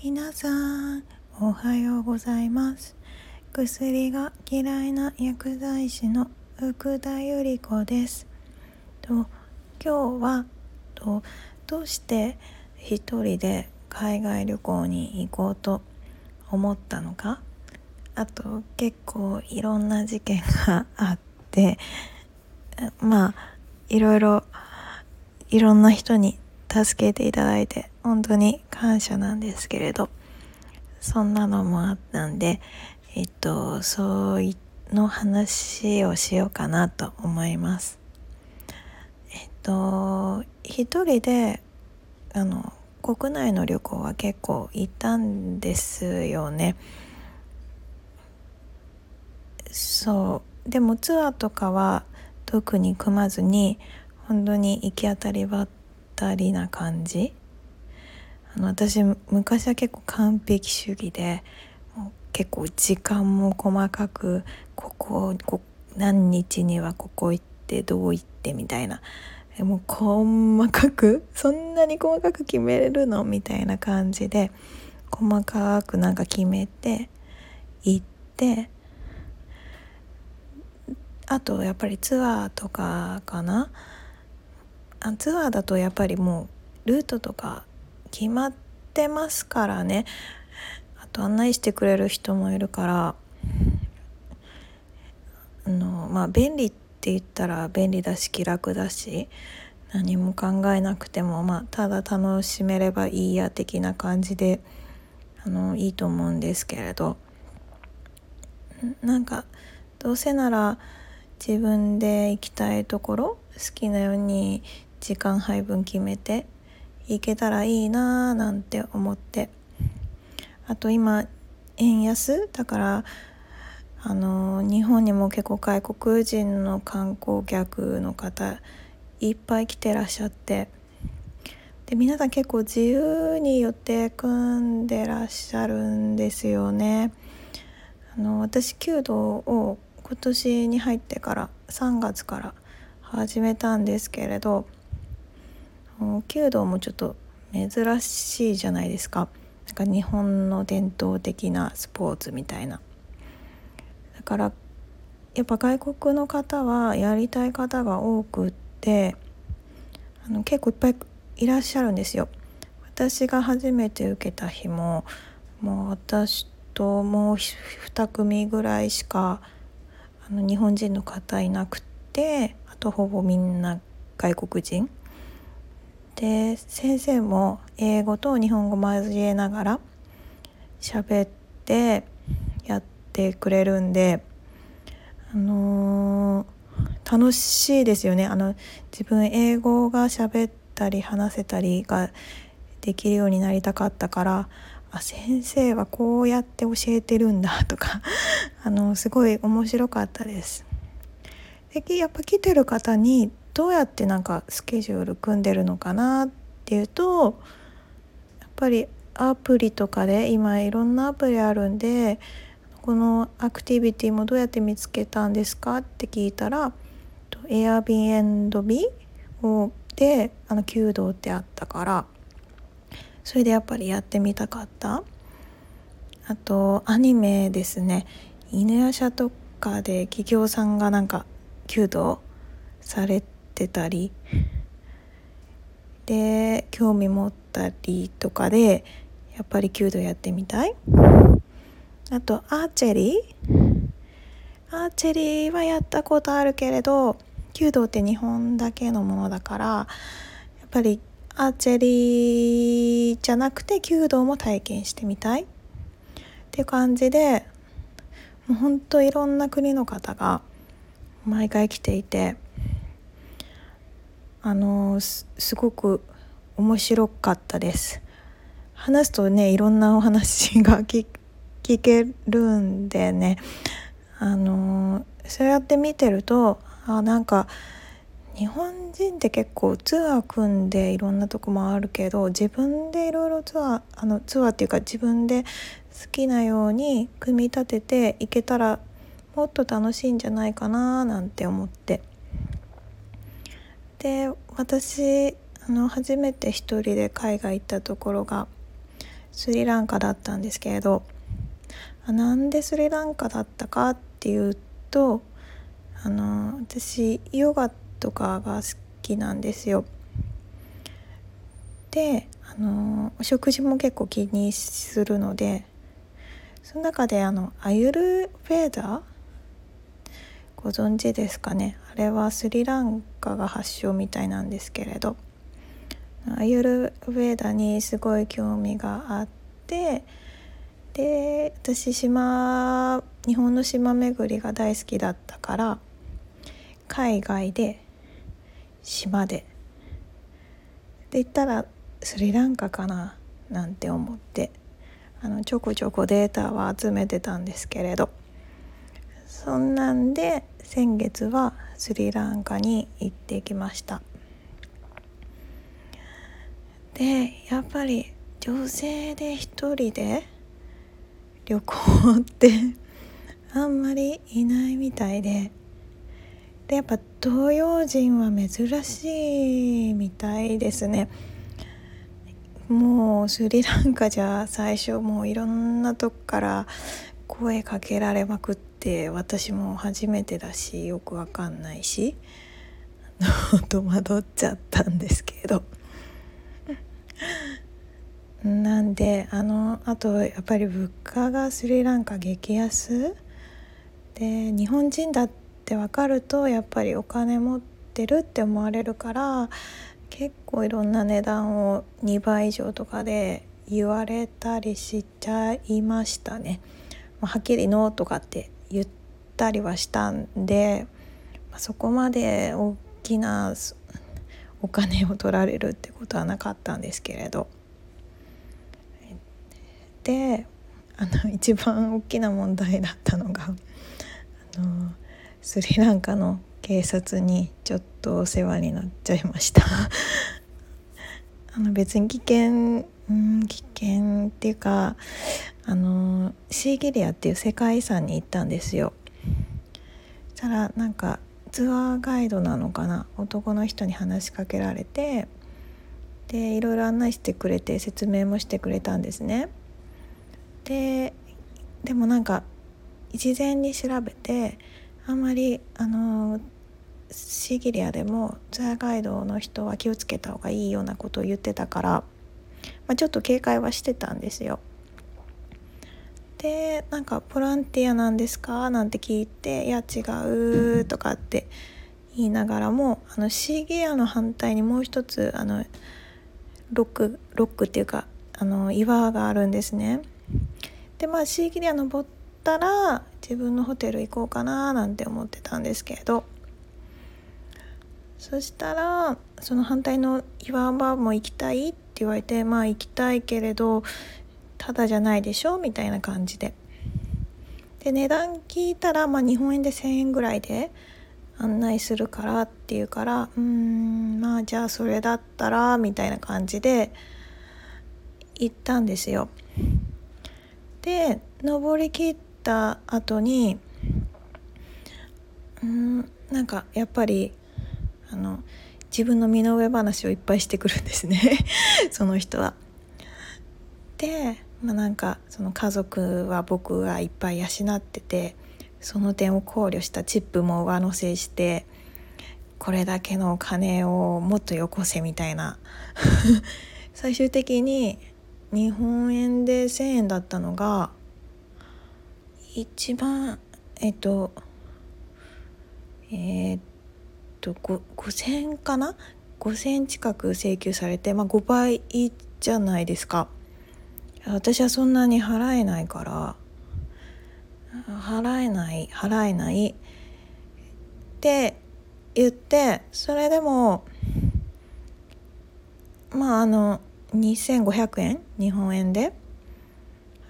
皆さんおはようございます。薬が嫌いな薬剤師の福田由里子です。と今日はとどうして一人で海外旅行に行こうと思ったのか。あと結構いろんな事件があってまあいろいろいろんな人に助けていただいて本当に感謝なんですけれどそんなのもあったんでえっとそういの話をしようかなと思います。えっと一人であの国内の旅行は結構行ったんですよね。そう。でもツアーとかは特に組まずに本当に行き当たりばったりな感じの私昔は結構完璧主義でもう結構時間も細かくこここ何日にはここ行ってどう行ってみたいな。もう細かくそんなに細かく決めれるのみたいな感じで細かくなんか決めて行ってあとやっぱりツアーとかかな。あツアーだとやっぱりもうルートとか決まってますからね。あと案内してくれる人もいるから。あのまあ便利って言ったら便利だし気楽だし何も考えなくても、まあ、ただ楽しめればいいや的な感じであのいいと思うんですけれど。なんかどうせなら自分で行きたいところ好きなように時間配分決めていけたらいいなーなんて思って。あと今円安？だからあの日本にも結構外国人の観光客の方いっぱい来てらっしゃって。で皆さん結構自由に予定組んでらっしゃるんですよね。あの私弓道を今年に入ってから3月から始めたんですけれど弓道もちょっと珍しいじゃないですか。なんか日本の伝統的なスポーツみたいな。だからやっぱ外国の方はやりたい方が多くってあの結構いっぱいいらっしゃるんですよ。私が初めて受けた日ももう私ともう2組ぐらいしかあの日本人の方いなくてあとほぼみんな外国人。で先生も英語と日本語交えながら喋ってやってくれるんであのー、楽しいですよねあの自分英語が喋ったり話せたりができるようになりたかったからあ先生はこうやって教えてるんだ とかあのすごい面白かったです。でやっぱ来てる方にどうやってなんかスケジュール組んでるのかなっていうとやっぱりアプリとかで今いろんなアプリあるんでこのアクティビティもどうやって見つけたんですかって聞いたら Airbnb をであの弓道ってあったからそれでやっぱりやってみたかった。あとアニメですね。犬や舎とかで企業さんがなんか弓道されてってたり。で興味持ったりとかでやっぱり弓道やってみたい。あとアーチェリー。アーチェリーはやったことあるけれど弓道って日本だけのものだからやっぱりアーチェリーじゃなくて弓道も体験してみたい。っていう感じでもうほんといろんな国の方が毎回来ていて。あのすごく面白かったです。話すとねいろんなお話が 聞けるんでね。あのそうやって見てるとあなんか日本人って結構ツアー組んでいろんなとこもあるけど自分でいろいろツアーあのツアーっていうか自分で好きなように組み立てていけたらもっと楽しいんじゃないかななんて思って。で私あの初めて一人で海外行ったところがスリランカだったんですけれどなんでスリランカだったかっていうとあの私ヨガとかが好きなんですよ。であのお食事も結構気にするのでその中であのアユルベーダーご存知ですかね？あれはスリランカが発祥みたいなんですけれど。アユルベーダにすごい興味があってで私島日本の島巡りが大好きだったから海外で島で。で行ったらスリランカかな？なんて思って。あのちょこちょこデータは集めてたんですけれど。そんなんで先月はスリランカに行ってきました。でやっぱり女性で一人で旅行ってあんまりいないみたいで。でやっぱ東洋人は珍しいみたいですね。もうスリランカじゃ最初もういろんなとこから声かけられまくって私も初めてだしよくわかんないし 戸惑っちゃったんですけど なんであのあとやっぱり物価がスリランカ激安？で日本人だって分かるとやっぱりお金持ってるって思われるから結構いろんな値段を2倍以上とかで言われたりしちゃいましたね。まあ、はっきり「ノー」とかって言ったりはしたんで、そこまで大きなお金を取られるってことはなかったんですけれど。であの一番大きな問題だったのがあのスリランカの警察にちょっとお世話になっちゃいましたあの別に危険うん危険っていうかあのシーギリアっていう世界遺産に行ったんですよ。そしたらなんかツアーガイドなのかな？男の人に話しかけられてでいろいろ案内してくれて説明もしてくれたんですね。ででもなんか事前に調べてあんまりあのシーギリアでもツアーガイドの人は気をつけた方がいいようなことを言ってたから、まあ、ちょっと警戒はしてたんですよ。でなんか「ボランティアなんですか?」なんて聞いて「いや違う」とかって言いながらもあのシーギアの反対にもう一つあのロックロックっていうかあの岩があるんですね。でまあシーギア登ったら自分のホテル行こうかななんて思ってたんですけれどそしたらその反対の岩場も行きたいって言われてまあ行きたいけれどただじゃないでしょみたいな感じでで値段聞いたら、まあ、日本円で1,000円ぐらいで案内するからっていうからうんまあじゃあそれだったらみたいな感じで行ったんですよ。で登りきった後にうんなんかやっぱりあの自分の身の上話をいっぱいしてくるんですね その人は。で、まあ、なんかその家族は僕がいっぱい養っててその点を考慮したチップも上乗せしてこれだけのお金をもっとよこせみたいな。最終的に日本円で1,000円だったのが一番えっとえー、っと5,000円かな？5,000円近く請求されて、まあ、5倍じゃないですか。私はそんなに払えないから払えない払えないって言ってそれでもまああの2500円？日本円で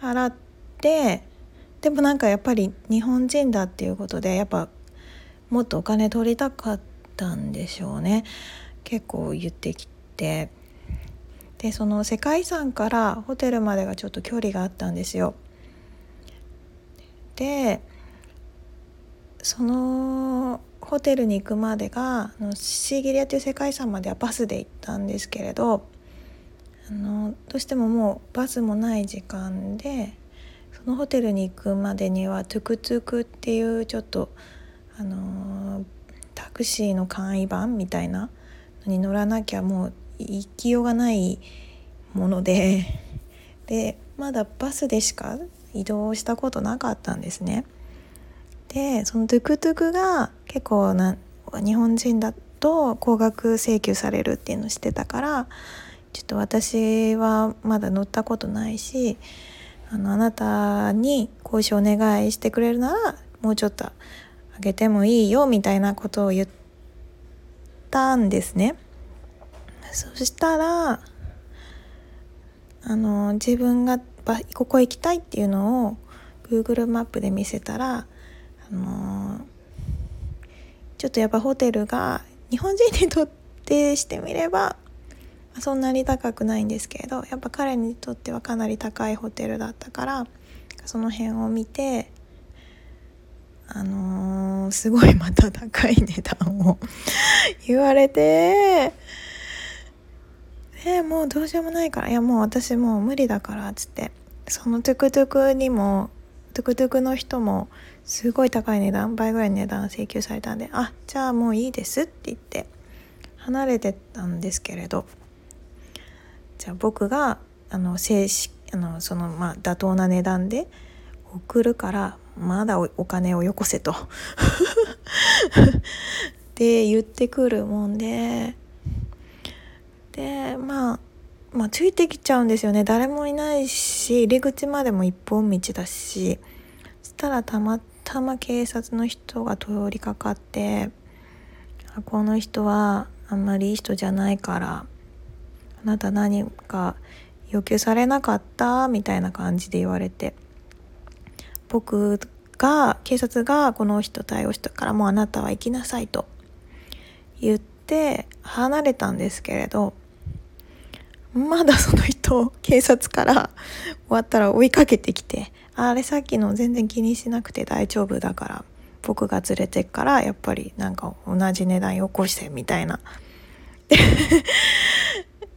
払ってでもなんかやっぱり日本人だっていうことでやっぱもっとお金取りたかったんでしょうね。結構言ってきて。でその世界遺産からホテルまでがちょっと距離があったんですよ。でそのホテルに行くまでがシーギリアという世界遺産まではバスで行ったんですけれどあのどうしてももうバスもない時間でそのホテルに行くまでにはトゥクトゥクっていうちょっとあのタクシーの簡易版みたいなのに乗らなきゃもう行きようがないものででまだバスでしか移動したことなかったんですね。でそのトゥクトゥクが結構な日本人だと高額請求されるっていうのを知ってたからちょっと私はまだ乗ったことないしあのあなたに交渉お願いしてくれるならもうちょっとあげてもいいよみたいなことを言ったんですね。そしたらあの自分がここへ行きたいっていうのを Google マップで見せたらあのちょっとやっぱホテルが日本人にとってしてみればそんなに高くないんですけれどやっぱ彼にとってはかなり高いホテルだったからその辺を見てあのー、すごいまた高い値段を 言われてえー、もうどうしようもないから。いやもう私もう無理だからっつって。そのトゥクトゥクにもトゥクトゥクの人もすごい高い値段倍ぐらいの値段請求されたんであじゃあもういいですって言って離れてたんですけれど。じゃあ僕があの正式あのそのまあ妥当な値段で送るからまだお金をよこせと。って言ってくるもんででまあまあついてきちゃうんですよね。誰もいないし入り口までも一本道だし。そしたらたまたま警察の人が通りかかってこの人はあんまりいい人じゃないからあなた何か要求されなかった？みたいな感じで言われて。僕が警察がこの人対応したからもうあなたは行きなさいと言って離れたんですけれどまだその人警察から 終わったら追いかけてきてあれさっきの全然気にしなくて大丈夫だから僕が連れてっからやっぱりなんか同じ値段よこしてみたいな。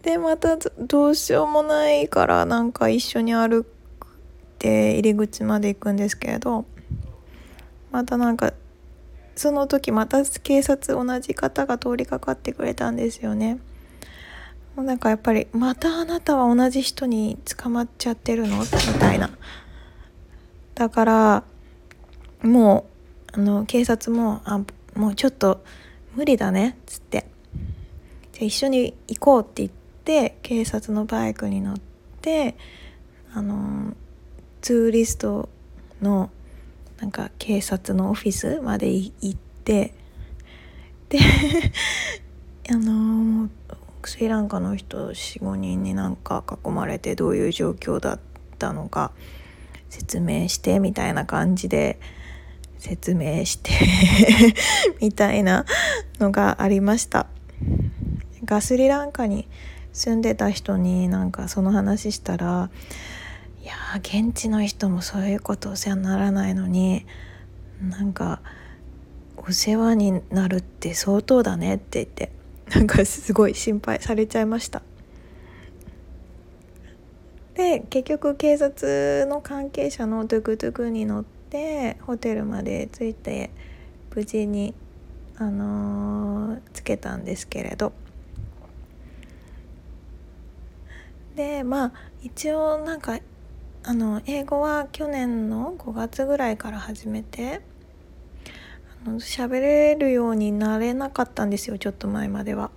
でまたどうしようもないからなんか一緒に歩いて入り口まで行くんですけれどまたなんかその時また警察同じ方が通りかかってくれたんですよね。もうなんかやっぱりまたあなたは同じ人に捕まっちゃってるの？みたいな。だからもうあの警察もあもうちょっと無理だね。っつって。じゃあ一緒に行こうって言って警察のバイクに乗ってあのツーリストのなんか警察のオフィスまで行って。で あのスリランカの人45人になんか囲まれてどういう状況だったのか説明してみたいな感じで説明して みたいなのがありました。がスリランカに住んでた人になんかその話したらいや現地の人もそういうことお世話にならないのになんかお世話になるって相当だねって言って。なんかすごい心配されちゃいました。で結局警察の関係者のトゥクトゥクに乗ってホテルまで着いて無事にあのー、つけたんですけれど。でまあ一応なんかあの英語は去年の5月ぐらいから始めて喋れるようになれなかったんですよちょっと前までは。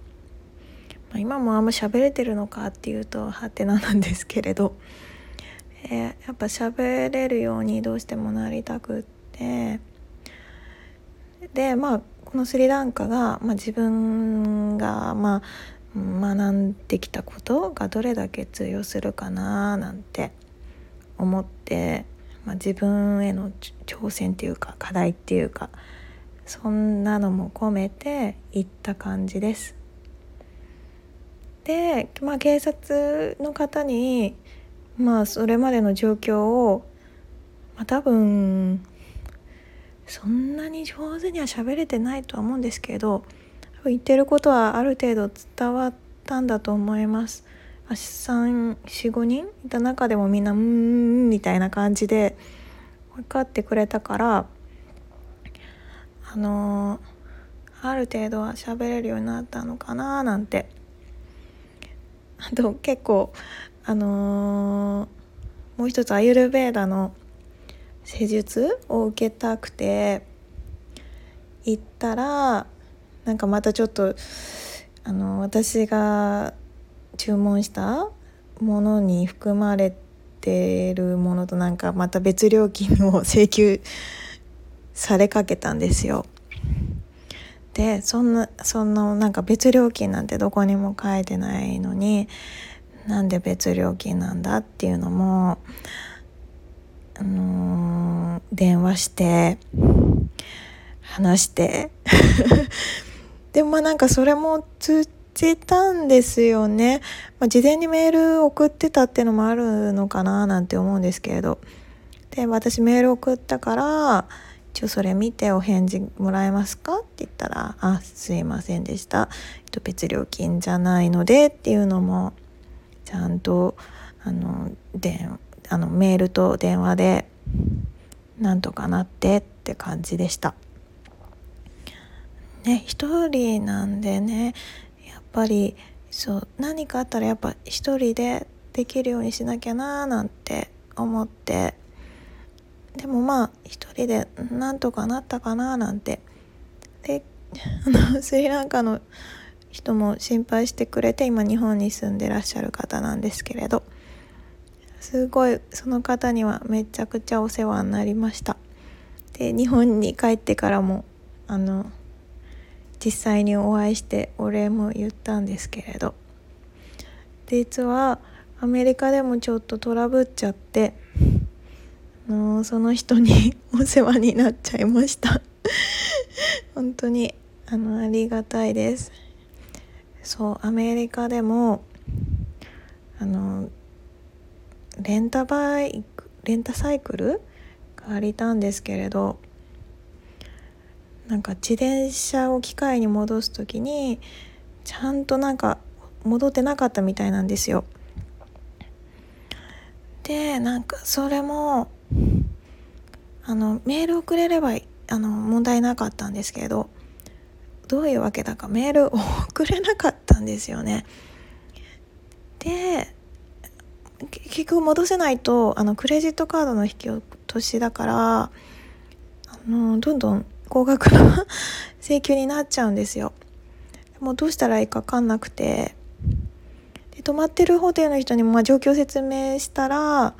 まあ、今もあんま喋れてるのかっていうとはてななんですけれど、えー、やっぱ喋れるようにどうしてもなりたくってでまあこのスリランカが、まあ、自分がまあ学んできたことがどれだけ通用するかななんて思って、まあ、自分への挑戦っていうか課題っていうかそんなのも込めて言った感じです。で、まあ、警察の方に、まあ、それまでの状況を、まあ、多分そんなに上手には喋れてないとは思うんですけど言ってることはある程度伝わったんだと思います。345人いた中でもみんな「うん」みたいな感じで分かってくれたからあの、ある程度は喋れるようになったのかななんて。あと結構あのー、もう一つアユルベーダの施術を受けたくて行ったらなんかまたちょっとあの私が注文したものに含まれてるものとなんかまた別料金を請求されかけたんですよ。でそんなそんななんか別料金なんてどこにも書いてないのになんで別料金なんだっていうのも、あのー、電話して話して。でもまあなんかそれも通じたんですよね、まあ、事前にメール送ってたっていうのもあるのかななんて思うんですけれど。で私メール送ったから一応それ見てお返事もらえますか？って言ったら「あすいませんでした」別料金じゃないのでっていうのもちゃんとあの電あのメールと電話でなんとかなってって感じでした。ね一人なんでねやっぱりそう何かあったらやっぱ一人でできるようにしなきゃなーなんて思ってでもまあ一人でなんとかなったかななんて。であの スリランカの人も心配してくれて今日本に住んでらっしゃる方なんですけれど。すごいその方にはめちゃくちゃお世話になりました。で日本に帰ってからもあの実際にお会いしてお礼も言ったんですけれど。実はアメリカでもちょっとトラブっちゃってのその人に お世話になっちゃいました本当にあのありがたいですそうアメリカでもあのレンタバイクレンタサイクル借りたんですけれどなんか自転車を機械に戻す時にちゃんとなんか戻ってなかったみたいなんですよ。でなんかそれもあのメール送れればあの問題なかったんですけどどういうわけだかメールを送れなかったんですよね。で結局戻せないとあのクレジットカードの引き落としだからあのどんどん高額な請求になっちゃうんですよ。もうどうしたらいいか分かんなくてで泊まってるホテルの人にもま状況説明したら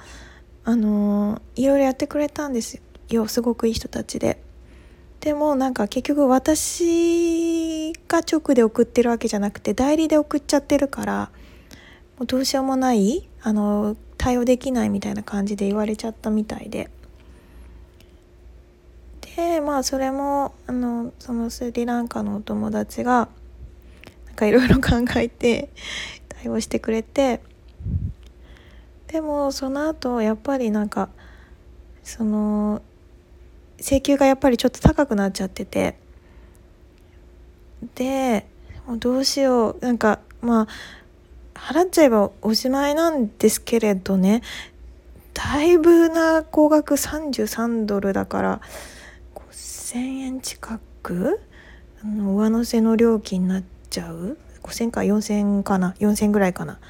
あのいろいろやってくれたんですよすごくいい人たちで。でもなんか結局私が直で送ってるわけじゃなくて代理で送っちゃってるからもうどうしようもないあの対応できないみたいな感じで言われちゃったみたいで。でまあそれもあのそのスリランカのお友達がなんかいろいろ考えて対応してくれてでもその後やっぱりなんかその請求がやっぱりちょっと高くなっちゃってて。でもうどうしよう。なんかまあ払っちゃえばおしまいなんですけれどね。だいぶな高額。33ドルだから5,000円近く？あの上乗せの料金になっちゃう？5,000か4,000かな？4,000ぐらいかな。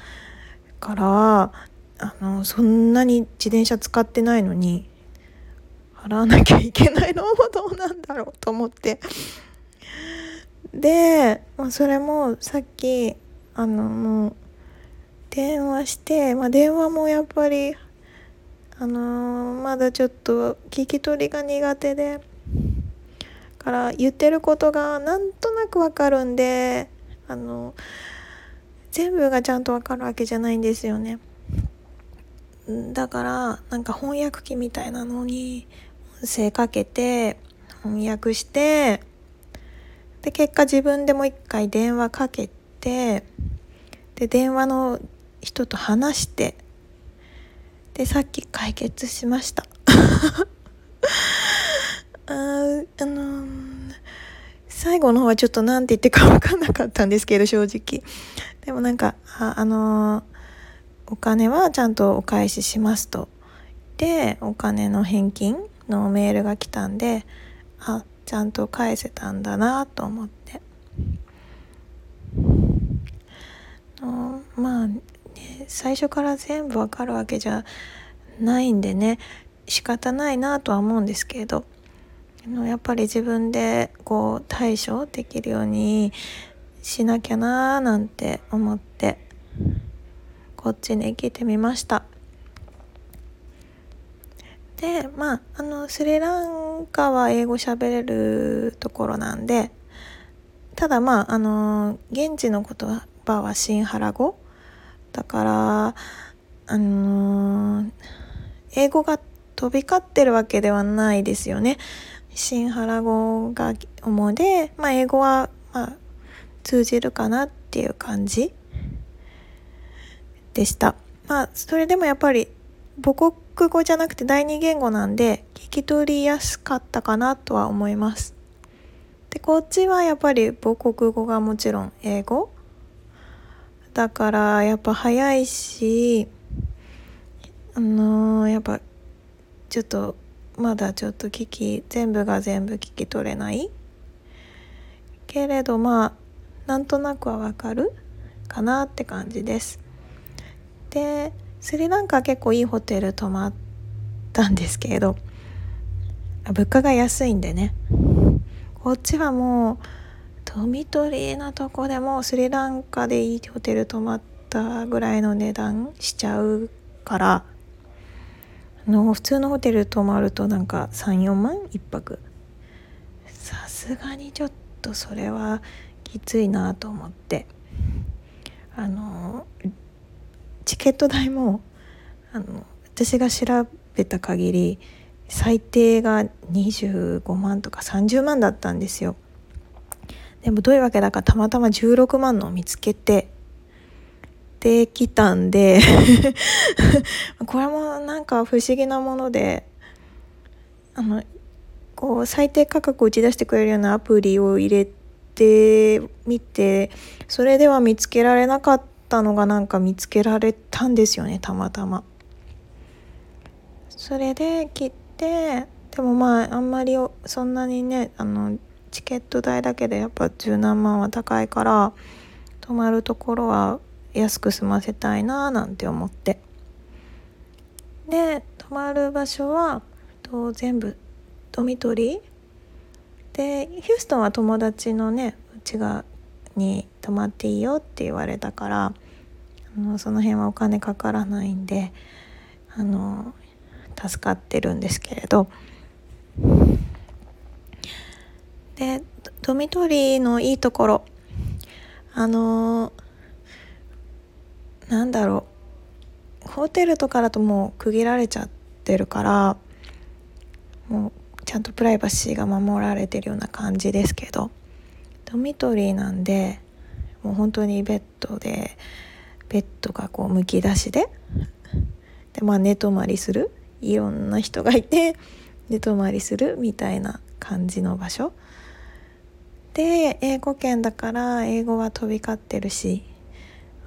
からあのそんなに自転車使ってないのに払わなきゃいけないのもどうなんだろうと思って。で、まあ、それもさっきあのもう電話して、まあ、電話もやっぱりあのー、まだちょっと聞き取りが苦手でから言ってることがなんとなくわかるんであの全部がちゃんとわかるわけじゃないんですよね。だからなんか翻訳機みたいなのに音声かけて翻訳してで結果自分でもう一回電話かけてで電話の人と話してでさっき解決しました。ああの最後の方はちょっと何て言ってか分かんなかったんですけど正直。でもなんかあのお金はちゃんとお返ししますと。でお金の返金のメールが来たんであちゃんと返せたんだなと思って。まあね最初から全部わかるわけじゃないんでね仕方ないなとは思うんですけどやっぱり自分でこう対処できるようにしなきゃなーなんて思ってこっちに来てみました。でまああのスリランカは英語喋れるところなんでただまああの現地の言葉はシンハラ語だからあの英語が飛び交ってるわけではないですよね。シンハラ語が主で、まあ、英語は、まあ、通じるかなっていう感じでした。まあ、それでもやっぱり母国語じゃなくて第二言語なんで聞き取りやすかったかなとは思います。で、こっちはやっぱり母国語がもちろん英語。だからやっぱ早いし、あのー、やっぱちょっとまだちょっと聞き全部が全部聞き取れない。けれどまあなんとなくはわかるかなって感じです。でスリランカ結構いいホテル泊まったんですけれど物価が安いんでね。こっちはもうドミトリーなとこでもスリランカでいいホテル泊まったぐらいの値段しちゃうからの普通のホテル泊まるとなんか34万1泊さすがにちょっとそれはきついなと思って。あのチケット代もあの私が調べた限り最低が25万とか30万だったんですよ。でもどういうわけだかたまたま16万のを見つけててきたんで これもなんか不思議なものであのこう最低価格を打ち出してくれるようなアプリを入れてみてそれでは見つけられなかったたのがなんか見つけられたんですよねたまたま。それで切ってでもまああんまりそんなにねあのチケット代だけでやっぱ十何万は高いから泊まるところは安く済ませたいななんて思ってで泊まる場所はと全部ドミトリー？でヒューストンは友達のねうちがに泊まっていいよって言われたからあのその辺はお金かからないんであの助かってるんですけれど。でドミトリーのいいところ。あのなんだろう。ホテルとかだともう区切られちゃってるからもうちゃんとプライバシーが守られてるような感じですけど。ドミトリーなんでもう本当にベッドでベッドがこうむき出しででまあ寝泊まりするいろんな人がいて 寝泊まりするみたいな感じの場所。で英語圏だから英語は飛び交ってるし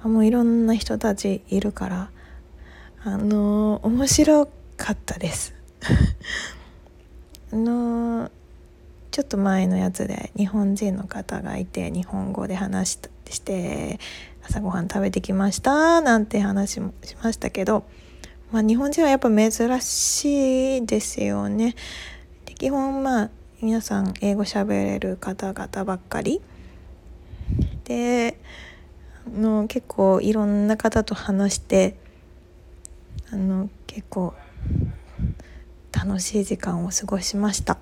もういろんな人たちいるからあのー、面白かったです。あのー、ちょっと前のやつで日本人の方がいて日本語で話して朝ごはん食べてきましたなんて話もしましたけど、まあ、日本人はやっぱ珍しいですよね。で基本まあ皆さん英語喋れる方々ばっかりでの結構いろんな方と話してあの結構楽しい時間を過ごしました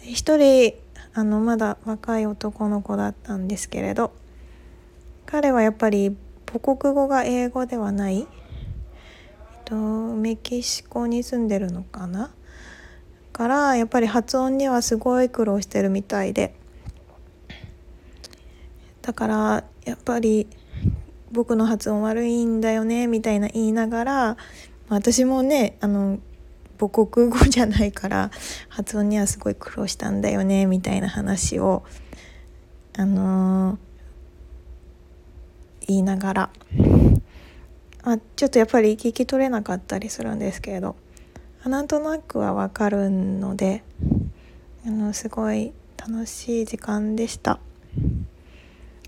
一人あのまだ若い男の子だったんですけれど彼はやっぱり母国語が英語ではない、えっと、メキシコに住んでるのかな？からやっぱり発音にはすごい苦労してるみたいで。だからやっぱり僕の発音悪いんだよねみたいな言いながら私もねあの母国語じゃないから発音にはすごい苦労したんだよねみたいな話をあのー、言いながら。あ、ちょっとやっぱり聞き取れなかったりするんですけれど。なんとなくはわかるのであのすごい楽しい時間でした。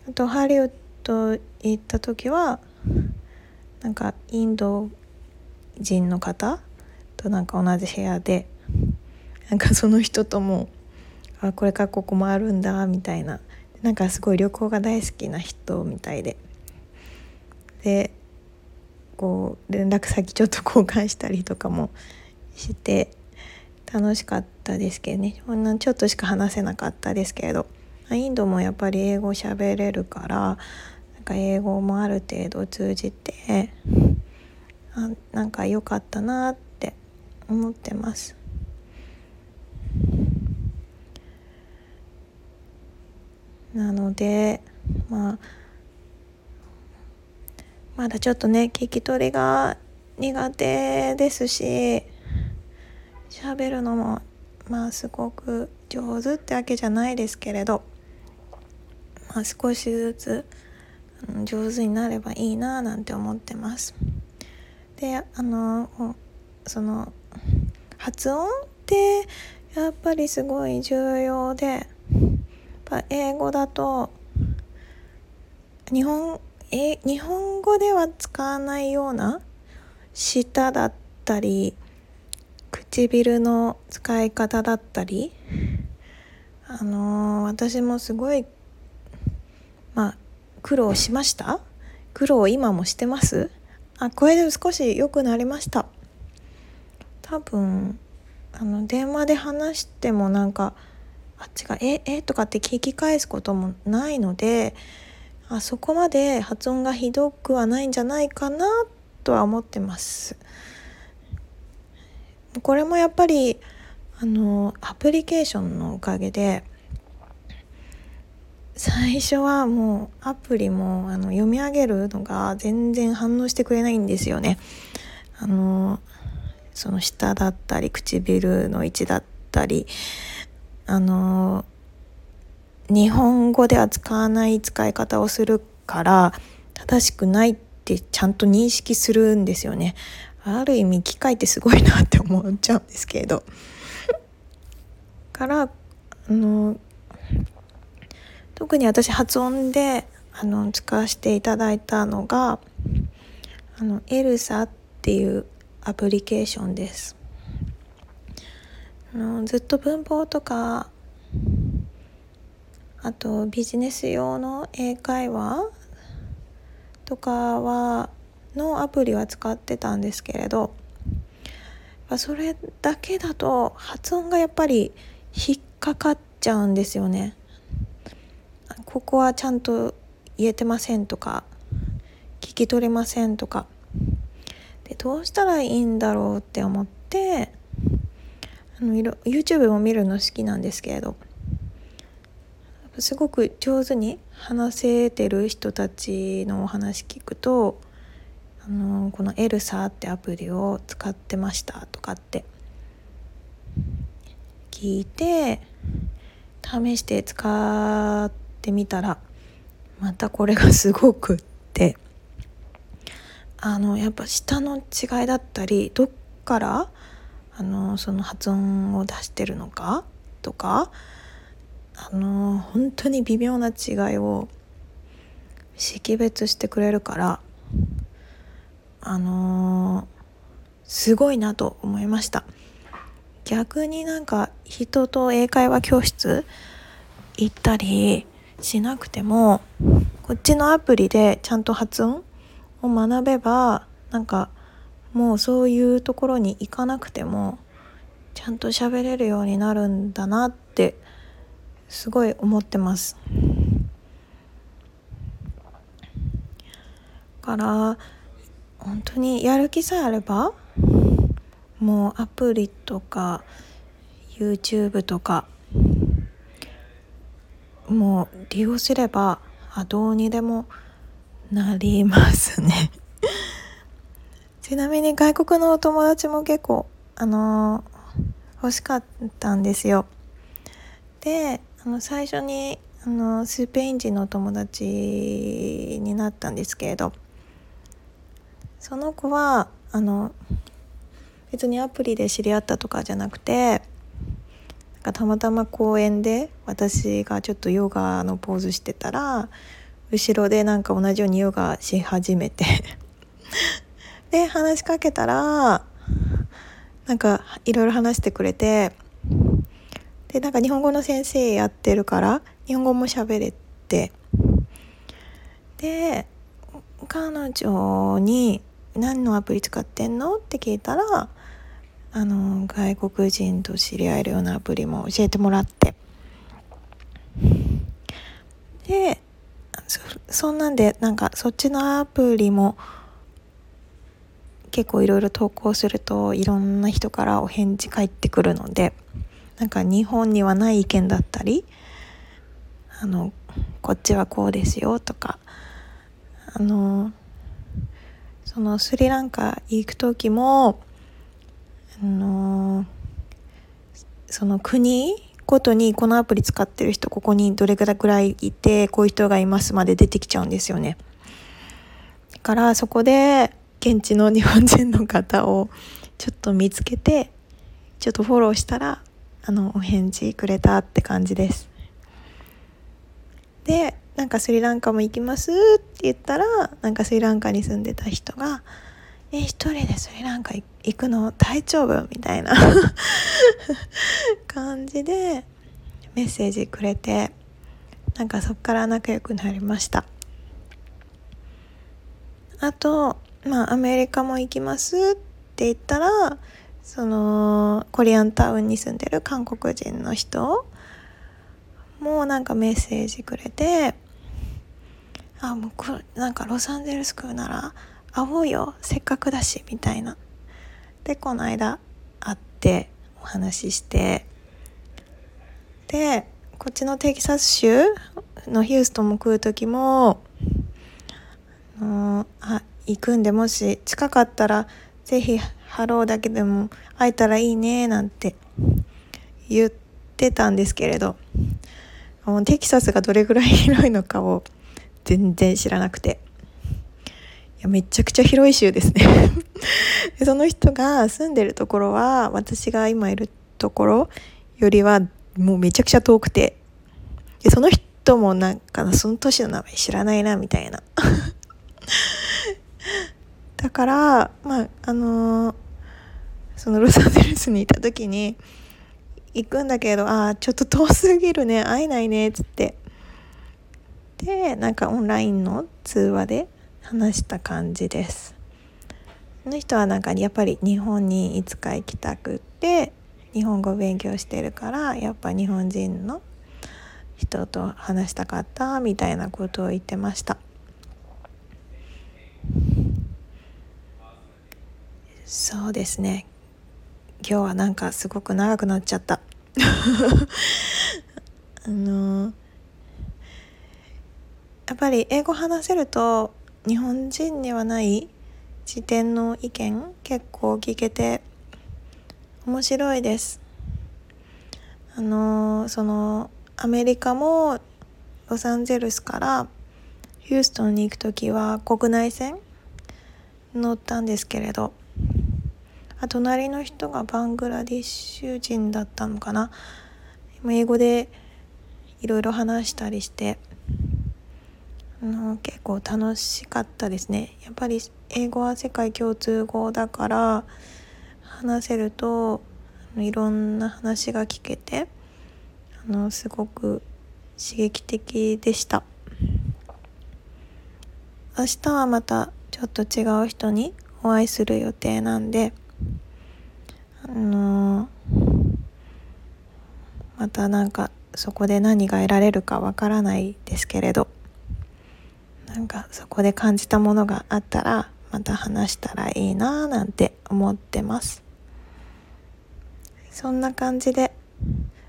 あとハリウッド行った時はなんかインド人の方となんか同じ部屋でなんかその人ともあこれからここもあるんだみたいな。なんかすごい旅行が大好きな人みたいで。でこう連絡先ちょっと交換したりとかもして楽しかったですけどねほんのちょっとしか話せなかったですけれどインドもやっぱり英語喋れるからなんか英語もある程度通じてあなんか良かったなって思ってます。なのでまあまだちょっとね聞き取りが苦手ですし喋るのもまあすごく上手ってわけじゃないですけれど、まあ、少しずつ上手になればいいななんて思ってます。であのその発音ってやっぱりすごい重要で英語だと日本え日本語では使わないような舌だったり唇の使い方だったりあのー、私もすごいまあ苦労しました？苦労今もしてます？あこれで少し良くなりました。多分あの電話で話してもなんかあっちが「ええとかって聞き返すこともないのであそこまで発音がひどくはないんじゃないかなとは思ってます。これもやっぱりあのアプリケーションのおかげで最初はもうアプリもあの読み上げるのが全然反応してくれないんですよね。あのその舌だったり唇の位置だったりあの日本語では使わない使い方をするから正しくないってちゃんと認識するんですよね。ある意味機械ってすごいなって思っちゃうんですけれどからあの特に私発音であの使わせていただいたのがあのエルサっていうアプリケーションですあのずっと文法とかあとビジネス用の英会話とかはのアプリは使ってたんですけれどそれだけだと発音がやっぱり引っかかっちゃうんですよね。ここはちゃんと言えてませんとか聞き取れませんとかでどうしたらいいんだろうって思ってあの YouTube も見るの好きなんですけれどすごく上手に話せてる人たちのお話聞くとあのこのエルサってアプリを使ってましたとかって聞いて試して使ってみたらまたこれがすごくって。あのやっぱ舌の違いだったりどっからあのその発音を出してるのかとかあの本当に微妙な違いを識別してくれるからあの、すごいなと思いました。逆になんか人と英会話教室行ったりしなくてもこっちのアプリでちゃんと発音を学べばなんかもうそういうところに行かなくてもちゃんと喋れるようになるんだなってすごい思ってます。から本当にやる気さえあればもうアプリとか YouTube とかもう利用すればあどうにでもなりますね。ちなみに外国のお友達も結構あの欲しかったんですよ。であの最初にあのスペイン人の友達になったんですけれどその子はあの別にアプリで知り合ったとかじゃなくてなんかたまたま公園で私がちょっとヨガのポーズしてたら後ろでなんか同じようにヨガし始めてで話しかけたらなんかいろいろ話してくれてでなんか日本語の先生やってるから日本語も喋れて。で彼女に「何のアプリ使ってんの?」って聞いたらあの外国人と知り合えるようなアプリも教えてもらって。でそんなんでなんかそっちのアプリも結構いろいろ投稿するといろんな人からお返事返ってくるので。なんか日本にはない意見だったりあのこっちはこうですよとかあのそのスリランカ行く時もあのその国ごとにこのアプリ使ってる人ここにどれぐらいいてこういう人がいますまで出てきちゃうんですよね。だからそこで現地の日本人の方をちょっと見つけてちょっとフォローしたらあのお返事くれたって感じですでなんかスリランカも行きますって言ったらなんかスリランカに住んでた人が「え一人でスリランカ行くの大丈夫?」みたいな感じでメッセージくれてなんかそっから仲良くなりましたあとまあアメリカも行きますって言ったらそのコリアンタウンに住んでる韓国人の人もなんかメッセージくれてあもうなんかロサンゼルス来るなら会おうよせっかくだしみたいな。でこの間会ってお話しして。でこっちのテキサス州のヒューストンも来る時もあ行くんでもし近かったら是非ハローだけでも会えたらいいねなんて言ってたんですけれどテキサスがどれぐらい広いのかを全然知らなくて。いやめちゃくちゃ広い州ですね。でその人が住んでるところは私が今いるところよりはもうめちゃくちゃ遠くて。でその人もなんかその年の名前知らないなみたいな。だからまああのー、そのロサンゼルスにいた時に行くんだけどああちょっと遠すぎるね会えないねっつって。でなんかオンラインの通話で話した感じです。その人はなんかやっぱり日本にいつか行きたくって日本語勉強してるからやっぱ日本人の人と話したかったみたいなことを言ってました。そうですね。今日はなんかすごく長くなっちゃった。あのやっぱり英語話せると日本人にはない視点の意見結構聞けて面白いです。あのそのアメリカもロサンゼルスからヒューストンに行く時は国内線乗ったんですけれどあ隣の人がバングラディッシュ人だったのかな？英語でいろいろ話したりしてあの結構楽しかったですね。やっぱり英語は世界共通語だから話せるといろんな話が聞けてあのすごく刺激的でした。明日はまたちょっと違う人にお会いする予定なんであのまたなんかそこで何が得られるかわからないですけれどなんかそこで感じたものがあったらまた話したらいいなぁなんて思ってます。そんな感じで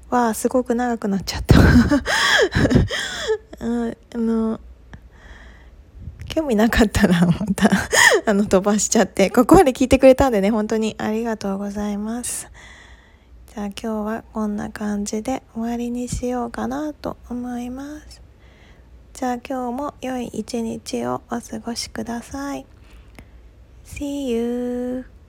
わあすごく長くなっちゃった。うん、あの興味なかったらまた あの飛ばしちゃってここまで聞いてくれたんでね本当にありがとうございます。じゃあ今日はこんな感じで終わりにしようかなと思います。じゃあ今日も良い一日をお過ごしください。See you!